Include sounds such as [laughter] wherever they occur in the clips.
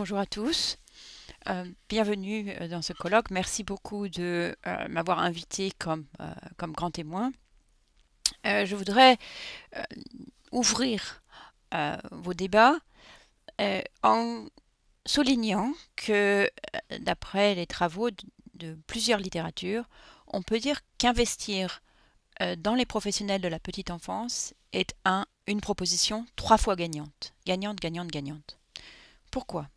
Bonjour à tous. Euh, bienvenue euh, dans ce colloque. Merci beaucoup de euh, m'avoir invité comme, comme grand témoin. je voudrais ouvrir vos débats en soulignant que, d'après les travaux de, plusieurs littératures, on peut dire qu'investir dans les professionnels de la petite enfance est un, une proposition trois fois gagnante. Gagnante, gagnante, gagnante. Pourquoi?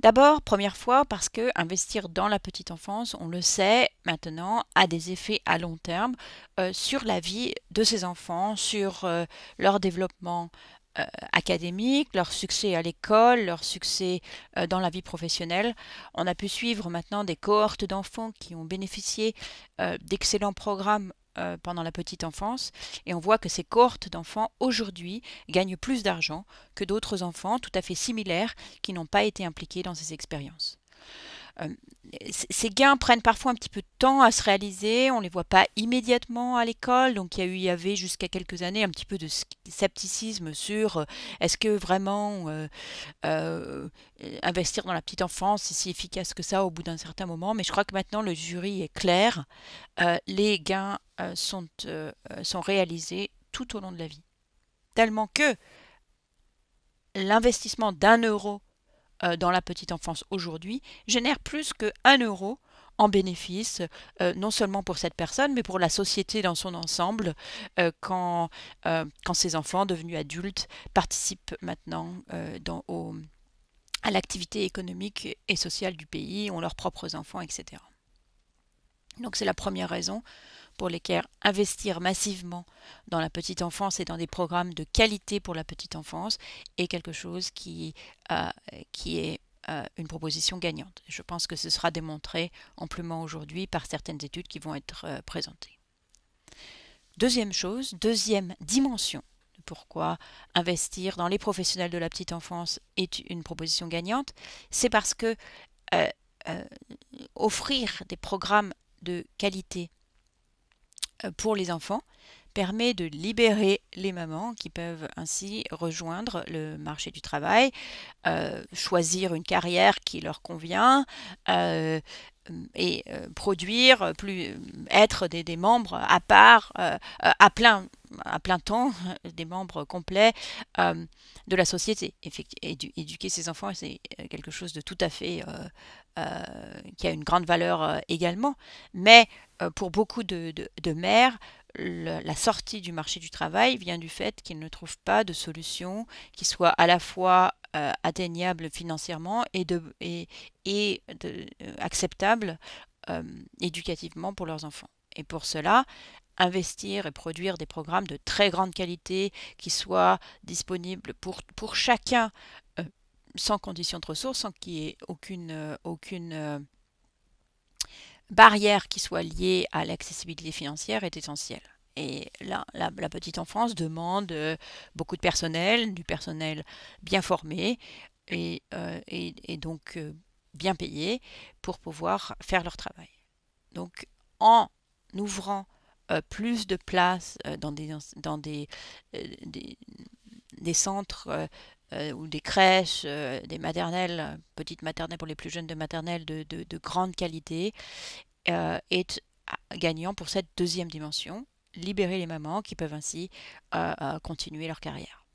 D'abord, première fois, parce que investir dans la petite enfance, on le sait maintenant, a des effets à long terme euh, sur la vie de ces enfants, sur euh, leur développement euh, académique, leur succès à l'école, leur succès dans la vie professionnelle. On a pu suivre maintenant des cohortes d'enfants qui ont bénéficié d'excellents programmes euh, pendant la petite enfance, et on voit que ces cohortes d'enfants aujourd'hui gagnent plus d'argent que d'autres enfants tout à fait similaires qui n'ont pas été impliqués dans ces expériences. Euh, ces gains prennent parfois un petit peu de temps à se réaliser, on ne les voit pas immédiatement à l'école, donc il y, a eu, il y avait jusqu'à quelques années un petit peu de scepticisme sur euh, est-ce que vraiment euh, investir dans la petite enfance est si efficace que ça au bout d'un certain moment, mais je crois que maintenant le jury est clair, les gains sont, sont réalisés tout au long de la vie. Tellement que l'investissement d'un euro euh, dans la petite enfance aujourd'hui génère plus que 1 euro en bénéfice, euh, non seulement pour cette personne, mais pour la société dans son ensemble, euh, quand, ces enfants devenus adultes participent maintenant à l'activité économique et sociale du pays, ont leurs propres enfants, etc. Donc c'est la première raison pour lesquels investir massivement dans la petite enfance et dans des programmes de qualité pour la petite enfance est quelque chose qui, euh, est euh, une proposition gagnante. Je pense que ce sera démontré amplement aujourd'hui par certaines études qui vont être euh, présentées. Deuxième chose, deuxième dimension de pourquoi investir dans les professionnels de la petite enfance est une proposition gagnante, c'est parce que offrir des programmes de qualité euh, pour les enfants permet de libérer les mamans qui peuvent ainsi rejoindre le marché du travail, euh, choisir une carrière qui leur convient euh, et produire, plus être des, membres à part, à plein à plein temps, [laughs] des membres complets de la société. éduquer ses enfants, c'est quelque chose de tout à fait qui a une grande valeur également. Mais pour beaucoup de, mères, la sortie du marché du travail vient du fait qu'ils ne trouvent pas de solution qui soit à la fois atteignable financièrement et, de, et, et acceptable éducativement pour leurs enfants. Et pour cela, investir et produire des programmes de très grande qualité qui soient disponibles pour, pour chacun euh, sans condition de ressources, sans qu'il y ait aucune, euh, euh, barrière qui soit liée à l'accessibilité financière est essentielle. Et là, la, petite enfance demande beaucoup de personnel, du personnel bien formé et, donc bien payé pour pouvoir faire leur travail. Donc en ouvrant euh, plus de place euh, dans euh, des, centres ou des crèches, des maternelles, petites maternelles pour les plus jeunes de maternelle de, de, grande qualité, est gagnant pour cette deuxième dimension, libérer les mamans qui peuvent ainsi continuer leur carrière.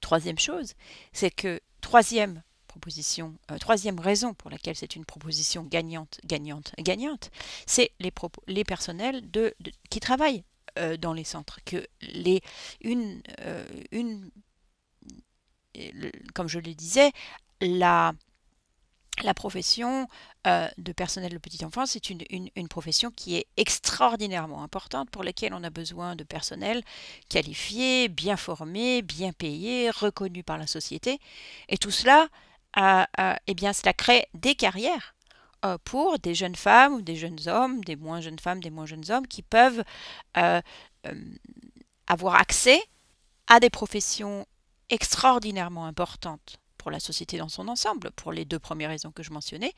Troisième chose, c'est que troisième proposition, euh, troisième raison pour laquelle c'est une proposition gagnante, gagnante, gagnante, c'est les, les personnels de, qui travaillent euh, dans les centres. Que les, une, euh, une, comme je le disais, la, la profession de personnel de petite enfance est une, une, profession qui est extraordinairement importante pour laquelle on a besoin de personnel qualifié, bien formé, bien payé, reconnu par la société. Et tout cela, eh bien, cela crée des carrières euh, pour des jeunes femmes ou des jeunes hommes, des moins jeunes femmes, des moins jeunes hommes, qui peuvent euh, euh, avoir accès à des professions extraordinairement importantes pour la société dans son ensemble, pour les deux premières raisons que je mentionnais,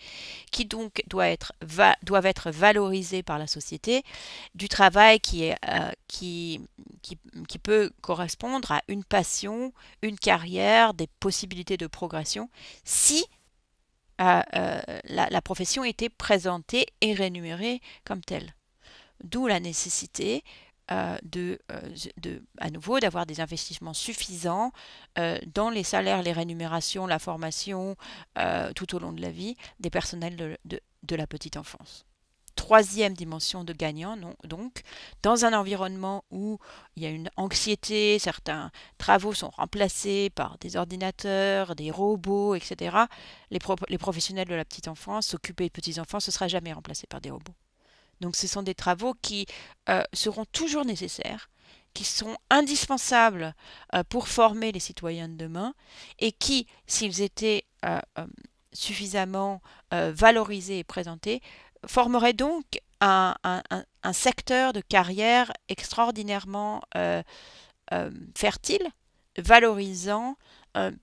qui donc doivent être valorisés par la société, du travail euh, qui, peut correspondre à une passion, une carrière, des possibilités de progression, si euh, euh, la, profession était présentée et rémunérée comme telle. D'où la nécessité de, euh, de, à nouveau d'avoir des investissements suffisants euh, dans les salaires, les rémunérations, la formation tout au long de la vie des personnels de, la petite enfance. Troisième dimension de gagnant, non, donc, dans un environnement où il y a une anxiété, certains travaux sont remplacés par des ordinateurs, des robots, etc., les, les professionnels de la petite enfance, s'occuper de petits enfants, ce ne sera jamais remplacé par des robots. Donc ce sont des travaux qui euh, seront toujours nécessaires, qui sont indispensables euh, pour former les citoyens de demain et qui, s'ils étaient euh, suffisamment valorisés et présentés, formeraient donc un, secteur de carrière extraordinairement fertile, valorisant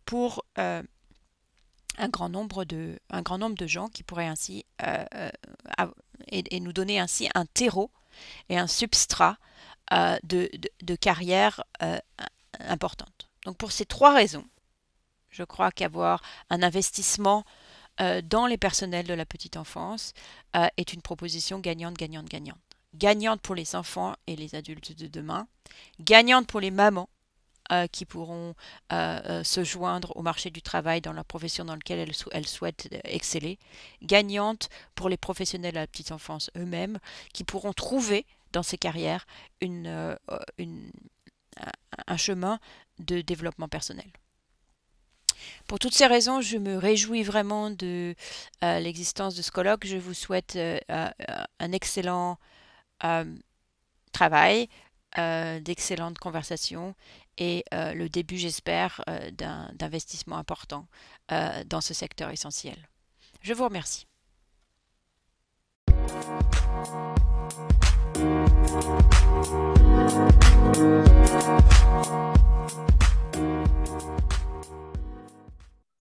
pour un grand nombre de, gens qui pourraient ainsi et, nous donner ainsi un terreau et un substrat euh, de, carrière euh, importante. Donc pour ces trois raisons, je crois qu'avoir un investissement euh, dans les personnels de la petite enfance est une proposition gagnante, gagnante, gagnante. Gagnante pour les enfants et les adultes de demain, gagnante pour les mamans euh, qui pourront euh, euh, se joindre au marché du travail dans la profession dans laquelle elles, souhaitent exceller, gagnantes pour les professionnels à la petite enfance eux-mêmes, qui pourront trouver dans ces carrières un chemin de développement personnel. Pour toutes ces raisons, je me réjouis vraiment de l'existence de ce colloque. Je vous souhaite un excellent travail, d'excellentes conversations et euh, le début, j'espère, euh, d'un investissement important euh, dans ce secteur essentiel. Je vous remercie.